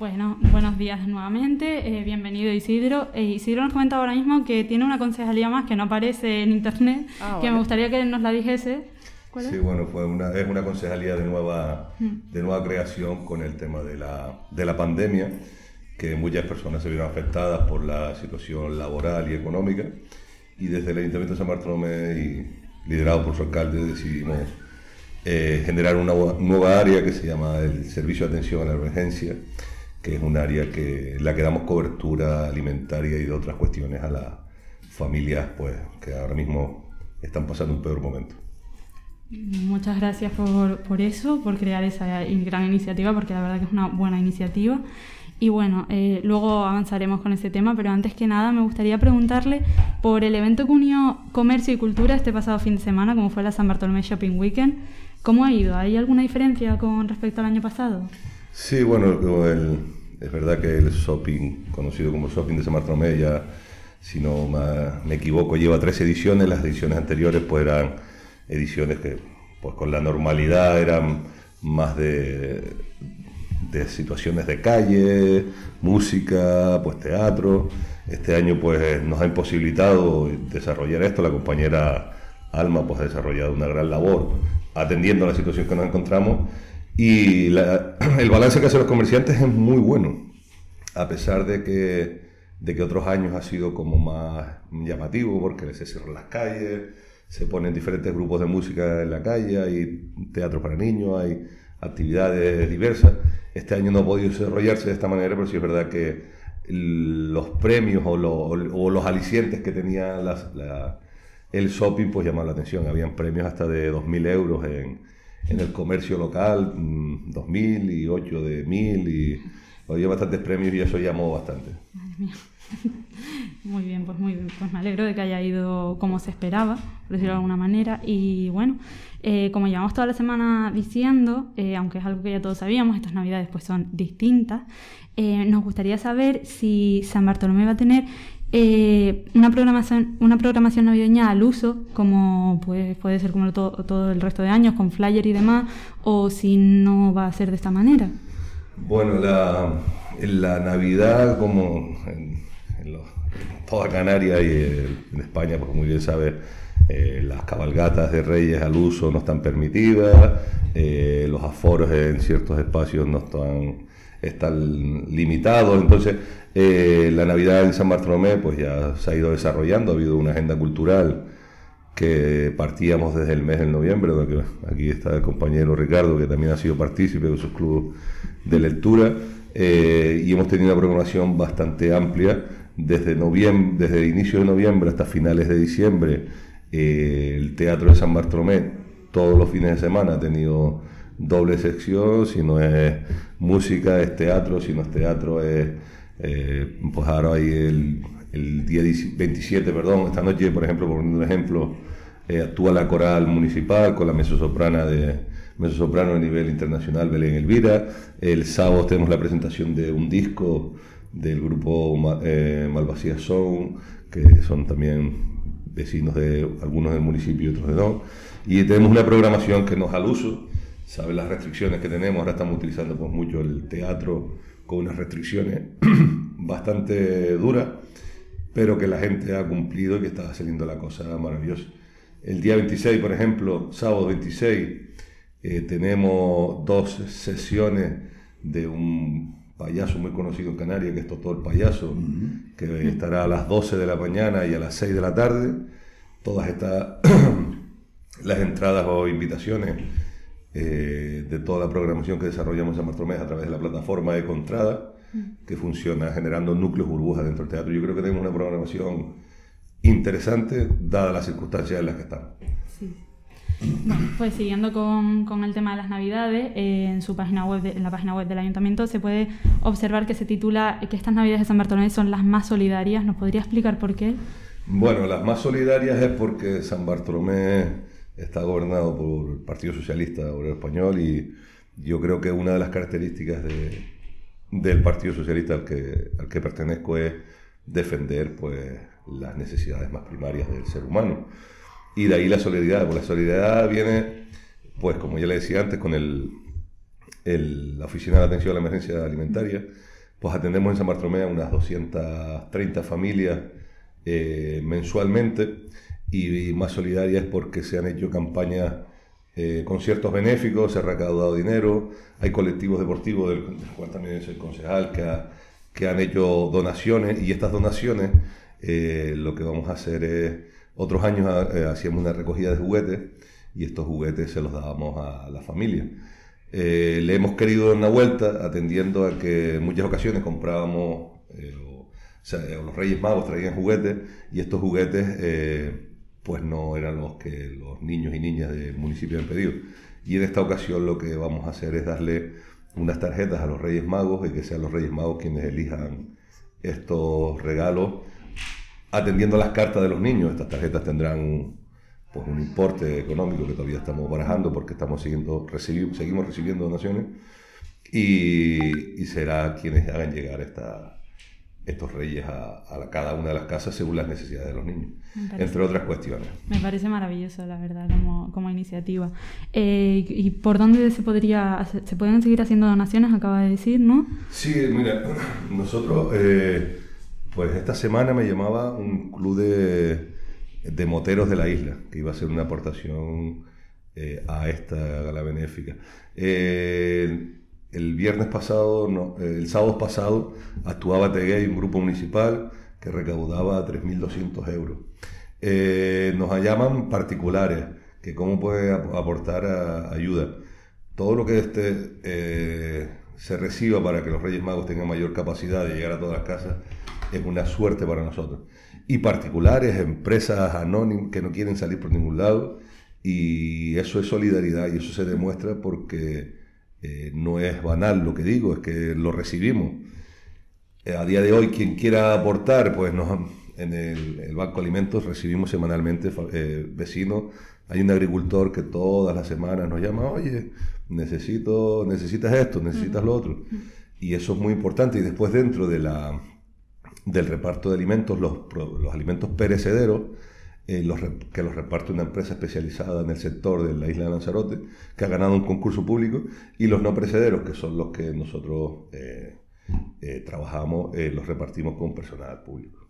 Bueno, buenos días nuevamente, eh, bienvenido Isidro. Eh, Isidro nos comenta ahora mismo que tiene una concejalía más que no aparece en internet, ah, que me gustaría que nos la dijese. Sí, bueno, fue una, es una concejalía de nueva, mm. de nueva creación con el tema de la, de la pandemia, que muchas personas se vieron afectadas por la situación laboral y económica. Y desde el Ayuntamiento de San Bartolomé, y liderado por su alcalde, decidimos eh, generar una nueva área que se llama el Servicio de Atención a la Emergencia, que es un área que la que damos cobertura alimentaria y de otras cuestiones a las familias pues, que ahora mismo están pasando un peor momento. Muchas gracias por, por eso, por crear esa gran iniciativa, porque la verdad que es una buena iniciativa. Y bueno, eh, luego avanzaremos con ese tema, pero antes que nada me gustaría preguntarle por el evento que unió comercio y cultura este pasado fin de semana, como fue la San Bartolomé Shopping Weekend. ¿Cómo ha ido? ¿Hay alguna diferencia con respecto al año pasado? Sí, bueno, es verdad que el shopping, conocido como shopping de San Bartolomé, ya, si no me equivoco, lleva tres ediciones. Las ediciones anteriores pues eran ediciones que pues con la normalidad eran más de, de situaciones de calle, música, pues teatro. Este año pues nos ha imposibilitado desarrollar esto. La compañera Alma pues ha desarrollado una gran labor atendiendo a la situación que nos encontramos y el balance que hacen los comerciantes es muy bueno, a pesar de que, de que otros años ha sido como más llamativo porque se cierran las calles, se ponen diferentes grupos de música en la calle, hay teatro para niños, hay actividades diversas. Este año no ha podido desarrollarse de esta manera, pero sí es verdad que los premios o, los alicientes que tenía el shopping pues llamaba la atención. Habían premios hasta de 2.000 euros en, en, el comercio local, 2.000 mm, y 8 de 1.000 y había bastantes premios y eso llamó bastante. Muy bien, pues muy bien. Pues me alegro de que haya ido como se esperaba, por decirlo de alguna manera. Y bueno, eh, como llevamos toda la semana diciendo, eh, aunque es algo que ya todos sabíamos, estas navidades pues son distintas, eh, nos gustaría saber si San Bartolomé va a tener una, programación, una programación navideña al uso, como pues, puede ser como todo, el resto de años, con flyer y demás, o si no va a ser de esta manera. Bueno, la, la Navidad, como toda Canaria y en España, porque muy bien sabes, eh, las cabalgatas de reyes al uso no están permitidas, eh, los aforos en ciertos espacios no están, limitados, entonces eh, la Navidad en San Bartolomé pues ya se ha ido desarrollando, ha habido una agenda cultural que partíamos desde el mes de noviembre, aquí está el compañero Ricardo que también ha sido partícipe de sus clubes de lectura eh, y hemos tenido una programación bastante amplia desde, noviembre, desde inicio de noviembre hasta finales de diciembre. Eh, el Teatro de San Bartolomé todos los fines de semana ha tenido doble sección, si no es música es teatro, si no es teatro es eh, pues ahora hay el, el, día 27, perdón, esta noche, por ejemplo, por un ejemplo, eh, actúa la coral municipal con la mezzosoprana de mezzosoprano a nivel internacional Belén Elvira. El sábado tenemos la presentación de un disco del grupo eh, Malvasía que son también vecinos de algunos del municipio y otros de no. Y tenemos una programación que nos al uso, sabe las restricciones que tenemos, ahora estamos utilizando pues, mucho el teatro con unas restricciones bastante duras, pero que la gente ha cumplido y que está saliendo la cosa maravillosa. El día 26, por ejemplo, sábado 26, eh, tenemos dos sesiones de un payaso muy conocido en Canarias, que es Totó el Payaso, que estará a las 12 de la mañana y a las 6 de la tarde. Todas estas, las entradas o invitaciones eh, de toda la programación que desarrollamos en Bartolomé a través de la plataforma de Contrada, que funciona generando núcleos burbujas dentro del teatro. Yo creo que tenemos una programación interesante, dadas las circunstancias en las que estamos. Sí. Bueno, pues siguiendo con, con, el tema de las Navidades, eh, en su página web, en la página web del Ayuntamiento se puede observar que se titula que estas Navidades de San Bartolomé son las más solidarias. ¿Nos podría explicar por qué? Bueno, las más solidarias es porque San Bartolomé está gobernado por el Partido Socialista Obrero Español y yo creo que una de las características de, del Partido Socialista al que, al que pertenezco es defender pues, las necesidades más primarias del ser humano. Y de ahí la solidaridad, porque la solidaridad viene, pues como ya le decía antes, con el, la Oficina de Atención a la Emergencia Alimentaria, pues atendemos en San Bartolomé a unas 230 familias eh, mensualmente. Y, más solidaria es porque se han hecho campañas eh, conciertos benéficos, se ha recaudado dinero, hay colectivos deportivos del, cual también es el concejal que, que han hecho donaciones. Y estas donaciones eh, lo que vamos a hacer es, otros años eh, hacíamos una recogida de juguetes y estos juguetes se los dábamos a la familia. le hemos querido dar una vuelta atendiendo a que en muchas ocasiones comprábamos, o, sea, los Reyes Magos traían juguetes y estos juguetes pues no eran los que los niños y niñas del municipio han pedido. Y en esta ocasión lo que vamos a hacer es darle unas tarjetas a los Reyes Magos y que sean los Reyes Magos quienes elijan estos regalos atendiendo las cartas de los niños. Estas tarjetas tendrán pues un importe económico que todavía estamos barajando porque estamos siguiendo, seguimos recibiendo donaciones y, y será quienes hagan llegar esta, estos reyes a, cada una de las casas según las necesidades de los niños, entre otras cuestiones. Me parece maravilloso, la verdad, como, como iniciativa. Eh, ¿Y por dónde se podría se pueden seguir haciendo donaciones? Acaba de decir, ¿no? Sí, mira, nosotros, eh, pues esta semana me llamaba un club de, de, moteros de la isla, que iba a hacer una aportación eh, a esta gala benéfica. Eh, el viernes pasado, no, el sábado pasado, actuaba Teguey, un grupo municipal que recaudaba 3.200 euros. Eh, nos llaman particulares, que cómo puede aportar ayuda. Todo lo que este, eh, se reciba para que los Reyes Magos tengan mayor capacidad de llegar a todas las casas es una suerte para nosotros. Y particulares, empresas anónimas que no quieren salir por ningún lado, y eso es solidaridad y eso se demuestra porque eh, no es banal lo que digo, es que lo recibimos. Eh, a día de hoy, quien quiera aportar, pues nos, en el, Banco Alimentos recibimos semanalmente eh, vecinos. Hay un agricultor que todas las semanas nos llama, oye, necesito, necesitas esto, necesitas lo otro. Y eso es muy importante. Y después dentro de la, del reparto de alimentos, los, los alimentos perecederos, eh, que los reparte una empresa especializada en el sector de la isla de Lanzarote, que ha ganado un concurso público, y los no precederos, que son los que nosotros eh, eh, trabajamos, los repartimos con personal público.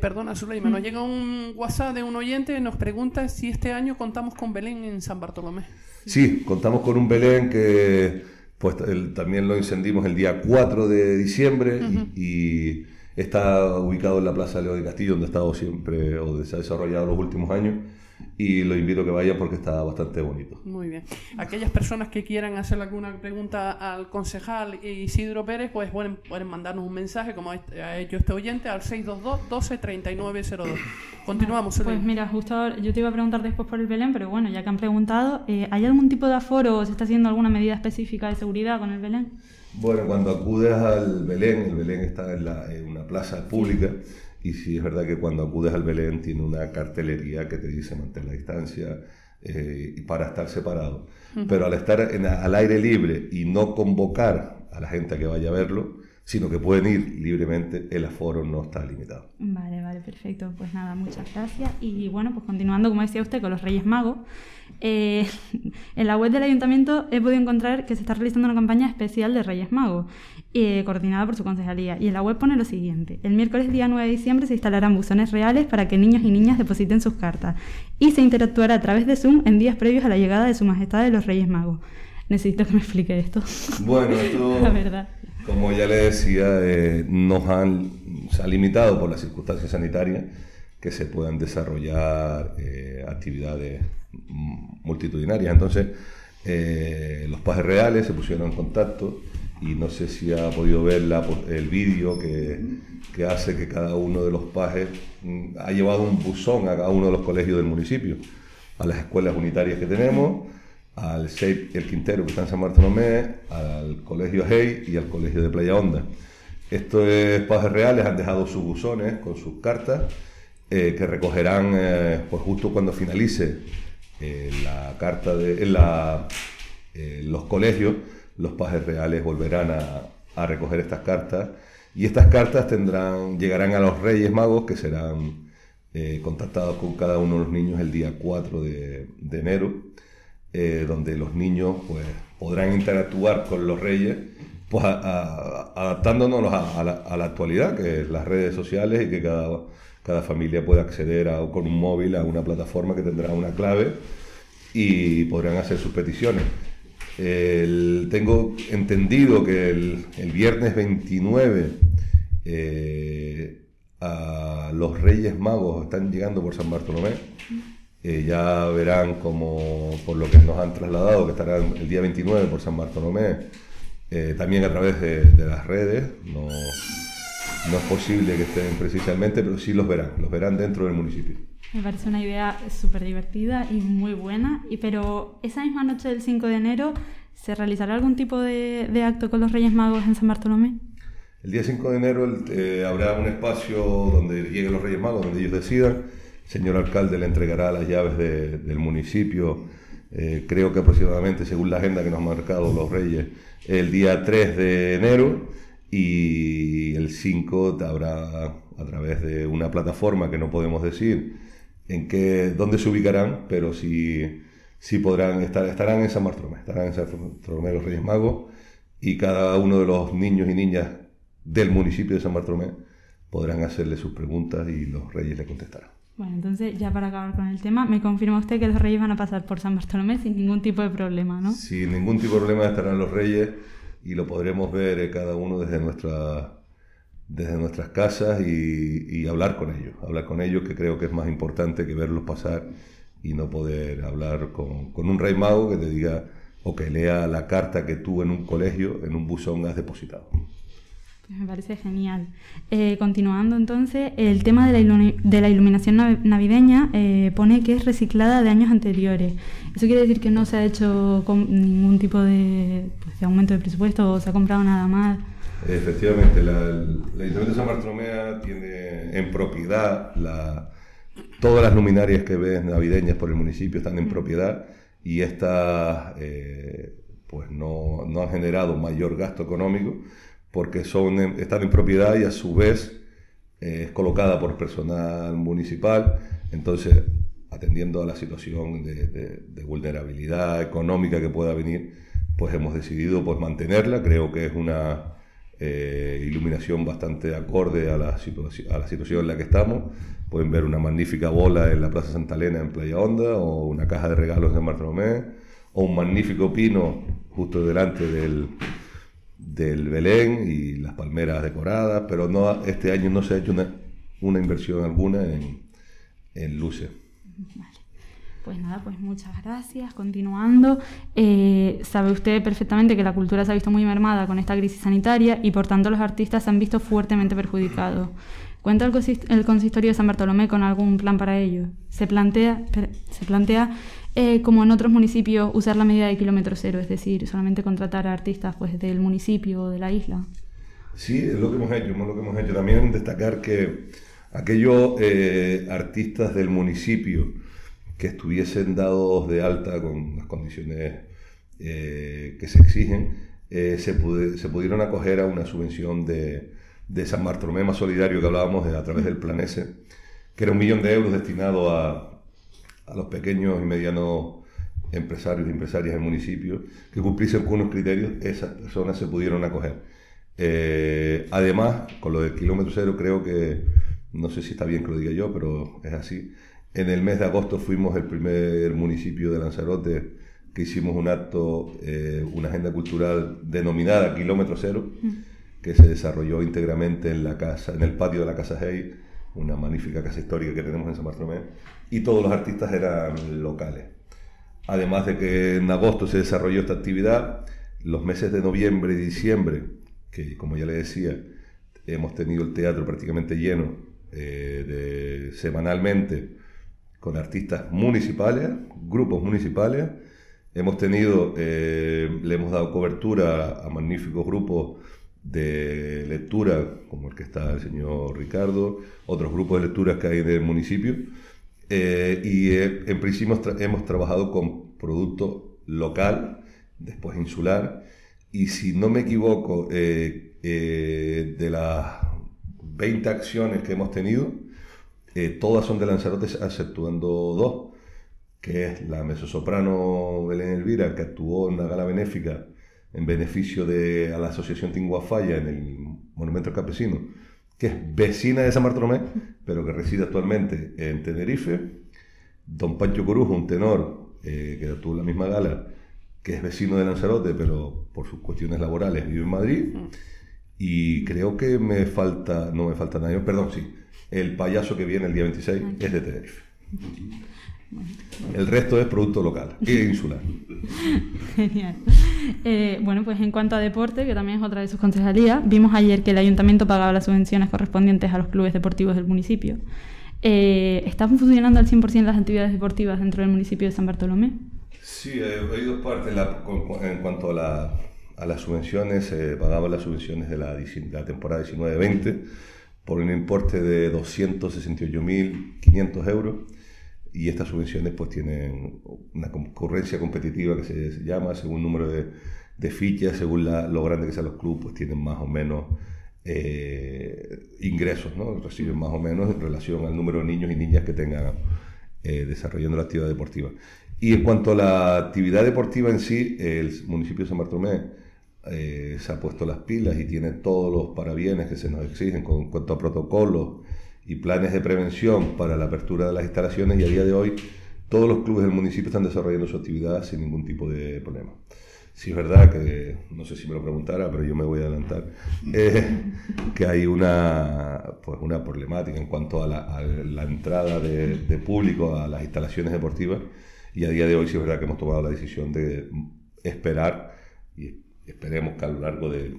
perdona, Zuleima, nos llega un WhatsApp de un oyente nos pregunta si este año contamos con Belén en San Bartolomé. Sí, contamos con un Belén que pues también lo encendimos el día 4 de diciembre y Está ubicado en la Plaza Leo de Castillo, donde ha estado siempre, o se ha desarrollado los últimos años, y lo invito a que vaya porque está bastante bonito. Muy bien. Aquellas personas que quieran hacer alguna pregunta al concejal Isidro Pérez, pues pueden, pueden mandarnos un mensaje, como ha hecho este oyente, al 622 12 3902. Continuamos. pues mira, justo yo te iba a preguntar después por el Belén, pero bueno, ya que han preguntado, eh, ¿hay algún tipo de aforo o se está haciendo alguna medida específica de seguridad con el Belén? Bueno, cuando acudes al Belén, el Belén está en, una plaza pública y sí es verdad que cuando acudes al Belén tiene una cartelería que te dice mantener la distancia eh, para estar separado. Pero al estar al aire libre y no convocar a la gente a que vaya a verlo, sino que pueden ir libremente, el aforo no está limitado. Vale, vale, perfecto. Pues nada, muchas gracias. Y bueno, pues continuando, como decía usted, con los Reyes Magos, eh, en la web del ayuntamiento he podido encontrar que se está realizando una campaña especial de Reyes Magos, eh, coordinada por su concejalía. Y en la web pone lo siguiente: el miércoles día 9 de diciembre se instalarán buzones reales para que niños y niñas depositen sus cartas y se interactuará a través de Zoom en días previos a la llegada de Su Majestad de los Reyes Magos. Necesito que me explique esto. Bueno, esto. la verdad. Como ya le decía, eh, nos han, ha limitado por las circunstancias sanitarias que se puedan desarrollar eh, actividades multitudinarias. Entonces, eh, los pajes reales se pusieron en contacto y no sé si ha podido ver el vídeo que, que, hace que cada uno de los pajes mm, ha llevado un buzón a cada uno de los colegios del municipio, a las escuelas unitarias que tenemos al SEIP El Quintero, que está en San Bartolomé, al Colegio Hey y al Colegio de Playa Honda. Estos pajes reales han dejado sus buzones con sus cartas eh, que recogerán eh, pues justo cuando finalice eh, la carta de la, los colegios, los pajes reales volverán a, a, recoger estas cartas y estas cartas tendrán, llegarán a los Reyes Magos que serán contactados con cada uno de los niños el día 4 de, de enero eh, donde los niños pues, podrán interactuar con los reyes, pues adaptándonos a, la, actualidad, que es las redes sociales y que cada, cada familia pueda acceder con un móvil a una plataforma que tendrá una clave y podrán hacer sus peticiones. tengo entendido que el, viernes 29 eh, los Reyes Magos están llegando por San Bartolomé. Eh, ya verán como por lo que nos han trasladado, que estarán el día 29 por San Bartolomé, eh, también a través de, las redes. No, no es posible que estén precisamente, pero sí los verán, los verán dentro del municipio. Me parece una idea súper divertida y muy buena. Y, pero esa misma noche del 5 de enero, ¿se realizará algún tipo de, de acto con los Reyes Magos en San Bartolomé? El día 5 de enero eh, habrá un espacio donde lleguen los Reyes Magos, donde ellos decidan. Señor alcalde le entregará las llaves del municipio, eh, creo que aproximadamente, según la agenda que nos han marcado los Reyes, el día 3 de enero y el 5 habrá a través de una plataforma que no podemos decir en qué, dónde se ubicarán, pero sí, sí podrán estar, estarán en San Bartolomé, estarán en San Bartolomé los Reyes Magos y cada uno de los niños y niñas del municipio de San Bartolomé podrán hacerle sus preguntas y los reyes le contestarán. Bueno, entonces ya para acabar con el tema, me confirma usted que los reyes van a pasar por San Bartolomé sin ningún tipo de problema, ¿no? Sin ningún tipo de problema estarán los reyes y lo podremos ver eh, cada uno desde nuestra desde nuestras casas y, hablar con ellos, hablar con ellos que creo que es más importante que verlos pasar y no poder hablar con, con un rey mago que te diga o que lea la carta que tú en un colegio, en un buzón has depositado. Me parece genial. Eh, continuando entonces, el tema de la, de la iluminación navideña eh, pone que es reciclada de años anteriores. ¿Eso quiere decir que no se ha hecho con ningún tipo de, pues, de aumento de presupuesto o se ha comprado nada más? Efectivamente, la, la Ayuntamiento de San Bartolomé tiene en propiedad la, todas las luminarias que ves navideñas por el municipio están en propiedad y estas eh, pues no, no han generado mayor gasto económico porque son, están en propiedad y a su vez eh, es colocada por personal municipal, entonces atendiendo a la situación de, vulnerabilidad económica que pueda venir, pues hemos decidido pues mantenerla, creo que es una eh, iluminación bastante acorde a la, situación en la que estamos, pueden ver una magnífica bola en la Plaza Santa Elena en Playa Honda, o una caja de regalos en San Bartolomé, o un magnífico pino justo delante del, del Belén y las palmeras decoradas, pero no, este año no se ha hecho una, inversión alguna en, en luces. Pues nada, pues muchas gracias. Continuando, eh, sabe usted perfectamente que la cultura se ha visto muy mermada con esta crisis sanitaria y por tanto los artistas se han visto fuertemente perjudicados. ¿Cuenta el, consistorio de San Bartolomé con algún plan para ello? Se plantea, se plantea eh, como en otros municipios, usar la medida de kilómetro cero, es decir, solamente contratar a artistas pues, del municipio o de la isla. Sí, es lo que hemos hecho, es lo que hemos hecho. También destacar que aquellos eh, artistas del municipio que estuviesen dados de alta con las condiciones eh, que se exigen, se, se, pudieron acoger a una subvención de, de San Bartolomé más solidario que hablábamos a través del Plan S, que era un millón de euros destinado a a los pequeños y medianos empresarios y empresarias del municipio que cumpliesen con unos criterios, esas personas se pudieron acoger. Eh, además, con lo del kilómetro cero, creo que, no sé si está bien que lo diga yo, pero es así. En el mes de agosto fuimos el primer municipio de Lanzarote que hicimos un acto, eh, una agenda cultural denominada Kilómetro Cero, mm. Que se desarrolló íntegramente en la casa, en el patio de la Casa Hey, una magnífica casa histórica que tenemos en San Bartolomé, y todos los artistas eran locales. Además de que en agosto se desarrolló esta actividad, los meses de noviembre y diciembre, que como ya le decía, hemos tenido el teatro prácticamente lleno eh, semanalmente con artistas municipales, grupos municipales. Hemos tenido, eh, le hemos dado cobertura a magníficos grupos de lectura, como el que está el señor Ricardo, otros grupos de lecturas que hay en el municipio. Eh, y eh, en principio hemos, trabajado con producto local, después insular, y si no me equivoco, eh, de las 20 acciones que hemos tenido, todas son de Lanzarote, exceptuando dos. que es la mezzosoprano Belén Elvira, que actuó en la gala benéfica en beneficio de a la Asociación Tinguafalla en el Monumento al Campesino, que es vecina de San Bartolomé, pero que reside actualmente en Tenerife. Don Pancho Corujo, un tenor eh, que en la misma gala, que es vecino de Lanzarote, pero por sus cuestiones laborales vive en Madrid. Y creo que me falta, no me falta nadie, perdón, sí, el payaso que viene el día 26 es de Tenerife. El resto es producto local e insular. Genial. Eh, bueno, pues en cuanto a deporte, que también es otra de sus concejalías, vimos ayer que el ayuntamiento pagaba las subvenciones correspondientes a los clubes deportivos del municipio. Eh, ¿Están funcionando al 100% las actividades deportivas dentro del municipio de San Bartolomé? Sí, hay dos partes. en cuanto a, las subvenciones, se pagaban las subvenciones de la, de la temporada 19-20 por un importe de 268.500 euros y estas subvenciones pues tienen una concurrencia competitiva que se llama según el número de, de fichas, según lo grande que sean los clubes, pues tienen más o menos eh, ingresos, ¿no? reciben más o menos en relación al número de niños y niñas que tengan eh, desarrollando la actividad deportiva. Y en cuanto a la actividad deportiva en sí, el municipio de San Bartolomé eh, se ha puesto las pilas y tiene todos los parabienes que se nos exigen con, en cuanto a protocolos y planes de prevención para la apertura de las instalaciones y a día de hoy todos los clubes del municipio están desarrollando su actividad sin ningún tipo de problema. Si es verdad que, no sé si me lo preguntara, pero yo me voy a adelantar, eh, que hay una, pues una problemática en cuanto a la, entrada de, público a las instalaciones deportivas y a día de hoy sí es verdad que hemos tomado la decisión de esperar y esperemos que a lo largo de,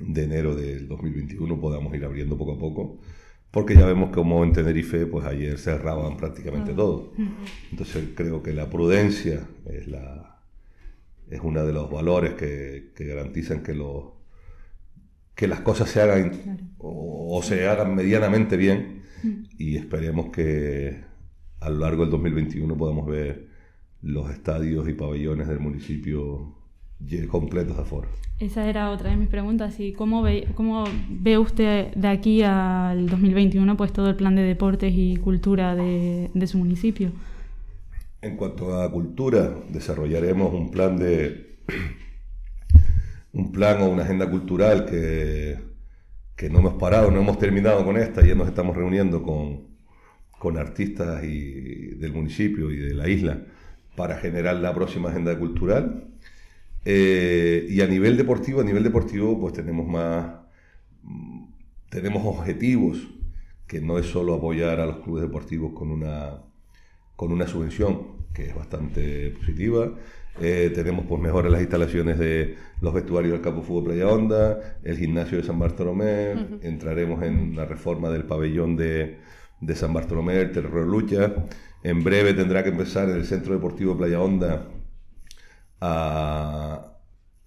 de enero del 2021 podamos ir abriendo poco a poco porque ya vemos como en Tenerife, pues ayer cerraban prácticamente ah. todo. Entonces creo que la prudencia es, la, es uno de los valores que, garantizan que, lo, que las cosas se hagan o, se hagan medianamente bien y esperemos que a lo largo del 2021 podamos ver los estadios y pabellones del municipio completos de aforo. Esa era otra de mis preguntas. ¿Y cómo ve, cómo ve usted de aquí al 2021 pues todo el plan de deportes y cultura de, su municipio? En cuanto a cultura, desarrollaremos un plan de un plan o una agenda cultural que, que no hemos parado, no hemos terminado con esta, ya nos estamos reuniendo con, con artistas y, del municipio y de la isla para generar la próxima agenda cultural eh, y a nivel deportivo, a nivel deportivo, pues tenemos más, mm, tenemos objetivos, que no es solo apoyar a los clubes deportivos con una, con una subvención, que es bastante positiva. Eh, tenemos pues mejorar las instalaciones de los vestuarios del Campo Fútbol Playa Honda, el gimnasio de San Bartolomé, entraremos en la reforma del pabellón de, de San Bartolomé, el Terror Lucha. En breve tendrá que empezar en el Centro Deportivo Playa Honda a,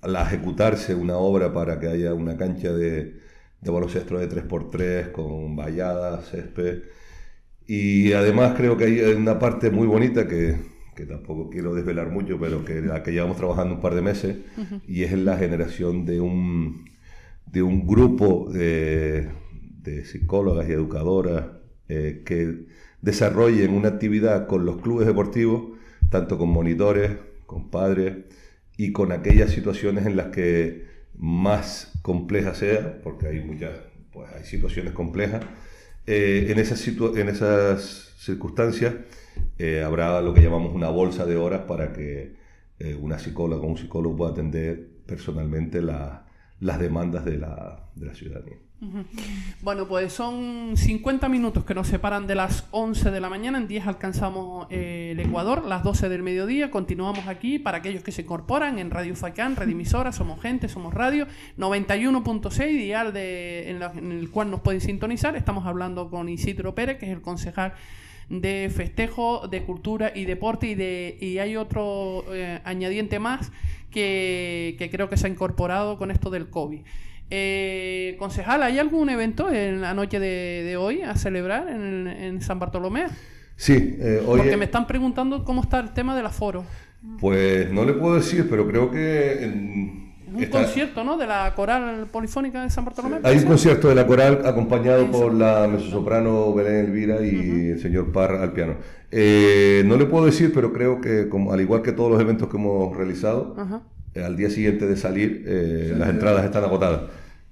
ejecutarse una obra para que haya una cancha de, de baloncesto de 3x3 con valladas, césped. Y además creo que hay una parte muy bonita que, que tampoco quiero desvelar mucho, pero que la que llevamos trabajando un par de meses, y es la generación de un, de un grupo de, de psicólogas y educadoras eh, que desarrollen una actividad con los clubes deportivos, tanto con monitores, con padres y con aquellas situaciones en las que más compleja sea, porque hay muchas, pues hay situaciones complejas, eh, en, esas en esas circunstancias eh, habrá lo que llamamos una bolsa de horas para que eh, una psicóloga o un psicólogo pueda atender personalmente las demandas de la, de la ciudadanía. Bueno, pues son 50 minutos que nos separan de las 11 de la mañana. En 10 alcanzamos eh, el Ecuador, las 12 del mediodía. Continuamos aquí para aquellos que se incorporan en Radio Facán, Red Emisora, Somos Gente, Somos Radio, 91.6, dial de, en, el cual nos pueden sintonizar. Estamos hablando con Isidro Pérez, que es el concejal de festejo, de cultura y deporte. Y, de, y hay otro eh, añadiente más que, que creo que se ha incorporado con esto del COVID. Eh, concejal, ¿hay algún evento en la noche de, hoy a celebrar en, San Bartolomé? Sí, eh, hoy. Porque me están preguntando cómo está el tema del aforo. Pues no le puedo decir, pero creo que un Está- concierto, ¿no? De la coral polifónica de San Bartolomé. Hay ¿puede un concierto de la coral acompañado por la mezzosoprano Belén Elvira y el señor Parra al piano. Eh, no le puedo decir, pero creo que como, al igual que todos los eventos que hemos realizado, eh, al día siguiente de salir eh, las entradas están agotadas.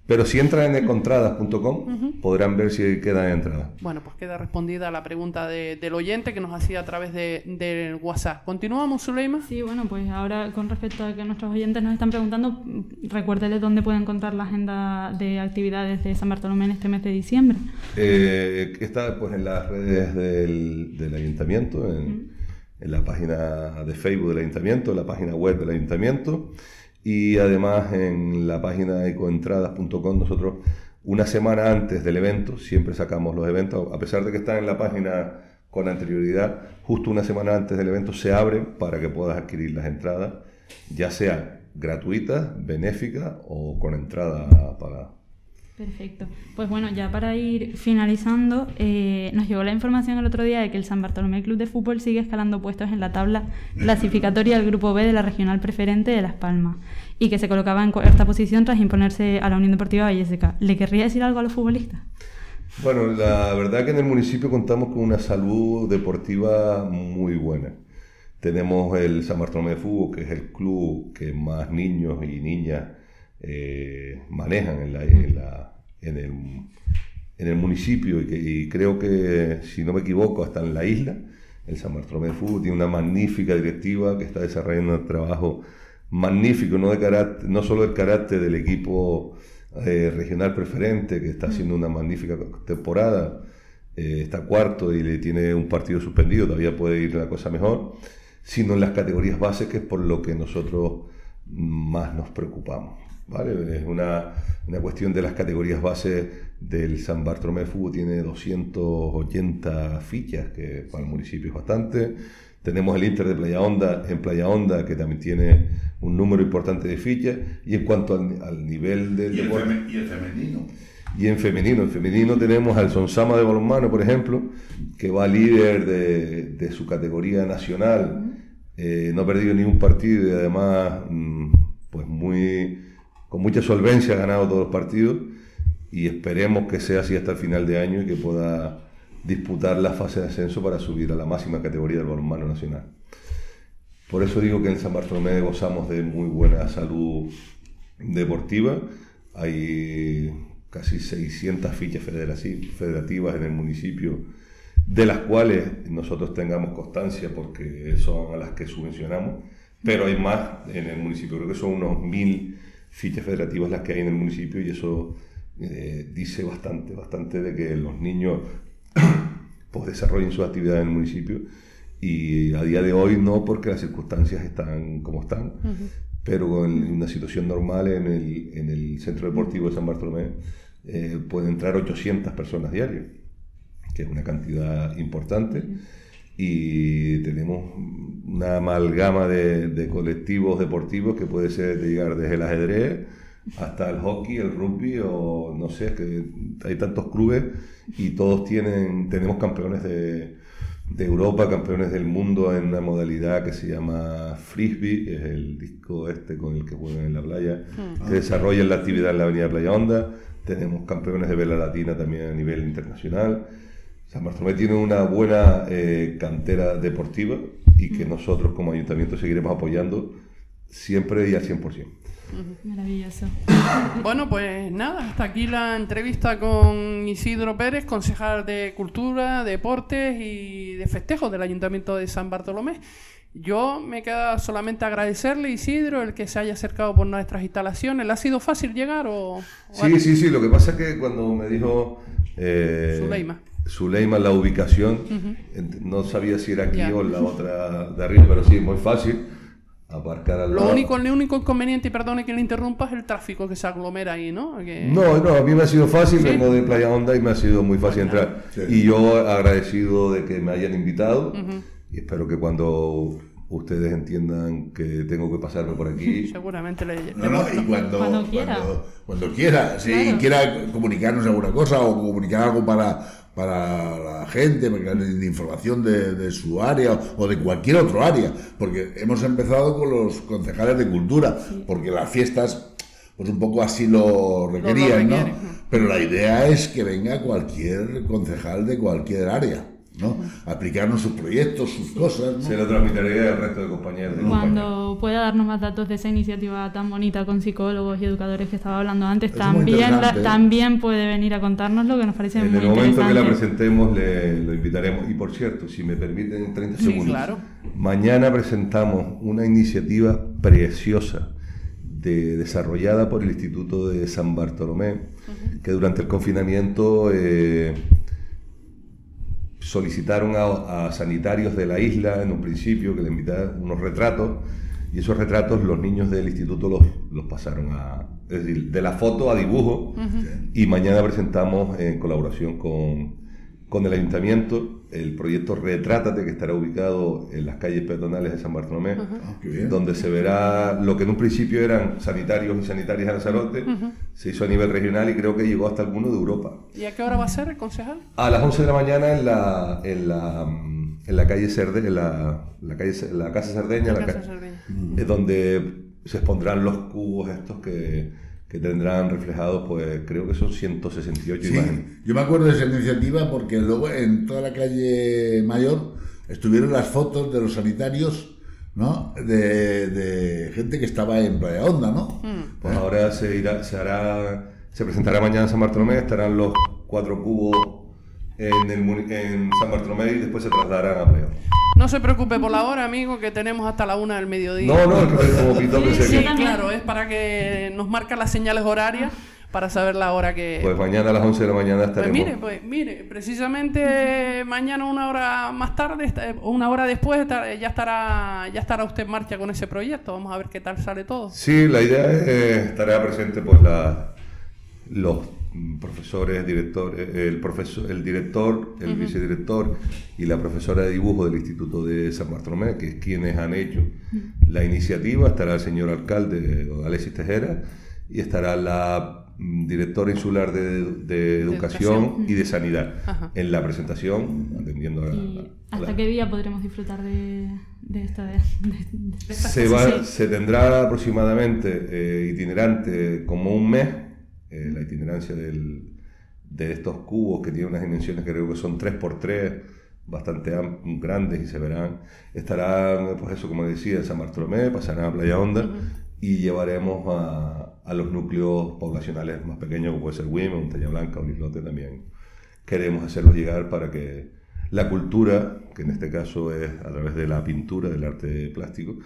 Pero si entran en econtradas.com podrán ver si quedan entradas. Bueno, pues queda respondida la pregunta de- del oyente que nos hacía a través de, del WhatsApp. ¿Continuamos, Zuleima? Sí, bueno, pues ahora con respecto a que nuestros oyentes nos están preguntando, recuérdeles dónde pueden encontrar la agenda de actividades de San Bartolomé en este mes de diciembre. Eh, está pues en las redes del, del ayuntamiento, en, en la página de Facebook del ayuntamiento, en la página web del ayuntamiento y además en la página ecoentradas.com nosotros una semana antes del evento siempre sacamos los eventos, a pesar de que están en la página con anterioridad, justo una semana antes del evento se abre para que puedas adquirir las entradas, ya sea gratuitas, benéficas o con entrada pagada. Perfecto. Pues bueno, ya para ir finalizando, eh, nos llegó la información el otro día de que el San Bartolomé Club de Fútbol sigue escalando puestos en la tabla clasificatoria del Grupo B de la Regional Preferente de Las Palmas y que se colocaba en cuarta posición tras imponerse a la Unión Deportiva Valleseca. ¿Le querría decir algo a los futbolistas? Bueno, la verdad que en el municipio contamos con una salud deportiva muy buena. Tenemos el San Bartolomé de Fútbol, que es el club que más niños y niñas eh, manejan en, la- en el, el municipio y, que, creo que, si no me equivoco, hasta en la isla. El San Bartolomé de Fútbol tiene una magnífica directiva que está desarrollando un trabajo magnífico, no, solo del carácter del equipo eh, regional preferente, que está haciendo una magnífica temporada, eh, está cuarto y le tiene un partido suspendido, todavía puede ir la cosa mejor, sino en las categorías bases, que es por lo que nosotros más nos preocupamos. ¿Vale? Es una, una cuestión de las categorías bases del San Bartolomé de Fútbol, tiene 280 fichas, que para el municipio es bastante. Tenemos el Inter de Playa Honda en Playa Honda, que también tiene un número importante de fichas. Y en cuanto al, al nivel del Y el, deporte... feme- y el femenino. Y en femenino, en femenino tenemos al Sonsama de balonmano, por ejemplo, que va líder de, de su categoría nacional. Eh, no ha perdido ni un partido y además, mm, pues muy, con mucha solvencia ha ganado todos los partidos. Y esperemos que sea así hasta el final de año y que pueda disputar la fase de ascenso para subir a la máxima categoría del balonmano nacional. Por eso digo que en San Bartolomé gozamos de muy buena salud deportiva. Hay casi 600 fichas federativas en el municipio, de las cuales nosotros tengamos constancia porque son a las que subvencionamos, pero hay más en el municipio. Creo que son unos mil fichas federativas las que hay en el municipio y eso eh, dice bastante, bastante de que los niños pues desarrollen su actividad en el municipio y a día de hoy no porque las circunstancias están como están, pero en una situación normal en el, en el Centro Deportivo de San Bartolomé eh, pueden entrar 800 personas diarias, que es una cantidad importante. Y tenemos una amalgama de, de colectivos deportivos que puede ser de llegar desde el ajedrez hasta el hockey, el rugby o no sé, es que hay tantos clubes y todos tienen, tenemos campeones de, de Europa, campeones del mundo en una modalidad que se llama frisbee, es el disco este con el que juegan en la playa, que desarrollan la actividad en la avenida Playa Honda. Tenemos campeones de vela latina también a nivel internacional. San Bartolomé tiene una buena eh, cantera deportiva y que nosotros como ayuntamiento seguiremos apoyando siempre y al 100%. Maravilloso. Bueno, pues nada, hasta aquí la entrevista con Isidro Pérez, concejal de Cultura, Deportes y de Festejos del Ayuntamiento de San Bartolomé. Yo me queda solamente agradecerle, Isidro, el que se haya acercado por nuestras instalaciones. ¿Le ha sido fácil llegar o...? o Sí, sí, sí. Lo que pasa es que cuando me dijo eh, Zuleima. Zuleima la ubicación, ent- no sabía si era aquí Ya. o la otra de arriba, pero sí, muy fácil. Aparcar al Lo lado. único, el único inconveniente, y perdone que le interrumpa, es el tráfico que se aglomera ahí, ¿no? Que- No, no, a mí me ha sido fácil, ¿Sí? vengo de Playa Honda y me ha sido muy fácil entrar. Sí. Y yo agradecido de que me hayan invitado y espero que cuando ustedes entiendan que tengo que pasarme por aquí. Seguramente le. No, no, y cuando, Cuando quiera. Cuando, cuando quiera. Si Claro. quiera comunicarnos alguna cosa o comunicar algo para, para la gente, para que de información de, de su área o de cualquier otro área. Porque hemos empezado con los concejales de cultura, porque las fiestas, pues un poco así lo requerían, ¿no? Pero la idea es que venga cualquier concejal de cualquier área, ¿no? A explicarnos sus proyectos, sus cosas, ¿no? Se lo transmitiré al resto de compañeros. de compañeros. Cuando pueda darnos más datos de esa iniciativa tan bonita con psicólogos y educadores que estaba hablando antes, es también, la- interesante, también puede venir a contárnoslo, que nos parece En muy el momento que la interesante. presentemos, le, lo invitaremos. Y por cierto, si me permiten 30 Sí, segundos, claro. mañana presentamos una iniciativa preciosa de- desarrollada por el Instituto de San Bartolomé, que durante el confinamiento eh, solicitaron a, a sanitarios de la isla en un principio que le invitaran unos retratos y esos retratos los niños del instituto los, los pasaron a, es decir, de la foto a dibujo y mañana presentamos en colaboración con, con el ayuntamiento el proyecto Retrátate que estará ubicado en las calles peatonales de San Bartolomé Ah, donde se verá lo que en un principio eran sanitarios y sanitarias de Lanzarote, se hizo a nivel regional y creo que llegó hasta alguno de Europa. ¿Y a qué hora va a ser, concejal? A las 11 de la mañana en la, en la, en la calle Cerde, en la, la calle, la Casa Cerdeña, La la Casa ca- Cerdeña. es donde se expondrán los cubos estos que, que tendrán reflejados, pues creo que son 168 Sí, imágenes. yo me acuerdo de esa iniciativa porque luego en toda la calle Mayor estuvieron las fotos de los sanitarios, ¿no? De, de gente que estaba en Playa Honda, ¿no? Pues ahora se irá, se hará, se presentará mañana en San Bartolomé, estarán los cuatro cubos en, el en San Bartolomé y después se trasladarán a Playa. No se preocupe por la hora, amigo, que tenemos hasta la una del mediodía. No, no, es como pito que Sí, se Sí, claro, es para que nos marca las señales horarias para saber la hora que... Pues mañana a las 11 de la mañana Pues estaremos. mire, pues mire, precisamente mañana una hora más tarde, o una hora después, está- ya estará, ya estará usted en marcha con ese proyecto. Vamos a ver qué tal sale todo. Sí, la idea es eh, estará presente pues la, los profesores, directores, el profesor, el director, el vicedirector y la profesora de dibujo del Instituto de San Bartolomé, que es quienes han hecho la iniciativa. Estará el señor alcalde, don Alexis Tejera, y estará la mm, directora insular de, de educación, educación. y de sanidad Ajá. en la presentación, atendiendo a, ¿Y a hasta la- qué día podremos disfrutar de, de esta... De, esta Se, va, se tendrá aproximadamente eh, itinerante como un mes, eh, la itinerancia del- de estos cubos que tienen unas dimensiones que creo que son 3x3, bastante grandes y se verán. Estarán, pues eso, como decía, en San Bartolomé, pasarán a Playa Honda y llevaremos a, a los núcleos poblacionales más pequeños, como puede ser Wim, Montaña Blanca o Islote también. Queremos hacerlos llegar para que la cultura, que en este caso es a través de la pintura, del arte plástico,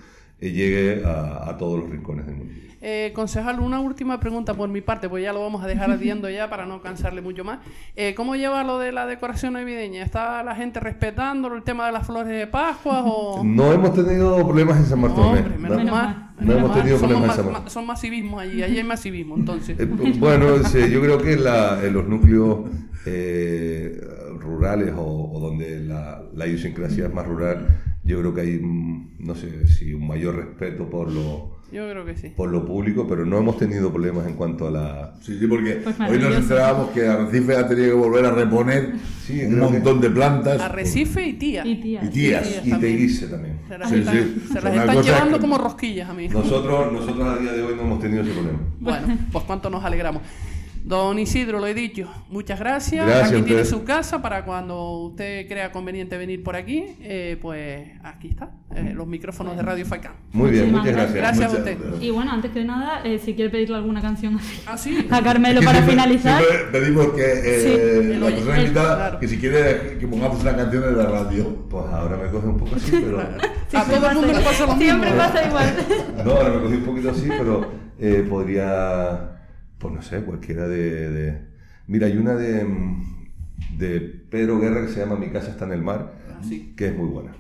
llegue a, a todos los rincones del mundo. Eh, concejal, una última pregunta por mi parte, pues ya lo vamos a dejar ardiendo ya para no cansarle mucho más. Eh, ¿Cómo lleva lo de la decoración navideña? ¿Está la gente respetando el tema de las flores de Pascua o...? No hemos tenido problemas en San No, Bartolomé. hombre, menos No. mal. No menos hemos tenido Somos problemas en San ma- Bartolomé. Son masivismo allí, allí hay masivismo, entonces. Eh, bueno, sí, yo creo que la- en los núcleos eh, rurales o, o donde la, la idiosincrasia es más rural, yo creo que hay, mm, no sé si un mayor respeto por lo, Yo creo que sí. por lo público, pero no hemos tenido problemas en cuanto a la... Sí, sí, porque Pues hoy nos enterábamos que Arrecife ha tenido que volver a reponer Sí, un montón de plantas. Arrecife y tía. Y tías. Y tías. tías Y también. Teguise también. Se las Sí, están, sí. se las están llevando que- como rosquillas a mí. Nosotros, nosotros a día de hoy no hemos tenido ese problema. Bueno, pues cuánto nos alegramos. Don Isidro, lo he dicho, muchas gracias. Gracias aquí tiene su casa para cuando usted crea conveniente venir por aquí. eh, pues aquí está, eh, los micrófonos de Radio Faicán. Muy bien, muchas gracias. Gracias a usted. gracias. Y bueno, antes que nada, eh, si quiere pedirle alguna canción así Ah, sí. a Carmelo Que para siempre- finalizar. siempre pedimos que eh, Sí. la persona invitada claro. que si quiere que pongamos una canción en la radio. Pues ahora me coge un poco así, pero... Sí, a todo el mundo le pasa lo mismo. Siempre pasa igual. No, ahora me cogí un poquito así, pero eh, podría, pues no sé, cualquiera de, de- Mira, hay una de, de Pedro Guerra que se llama Mi casa está en el mar, Ah, sí. que es muy buena.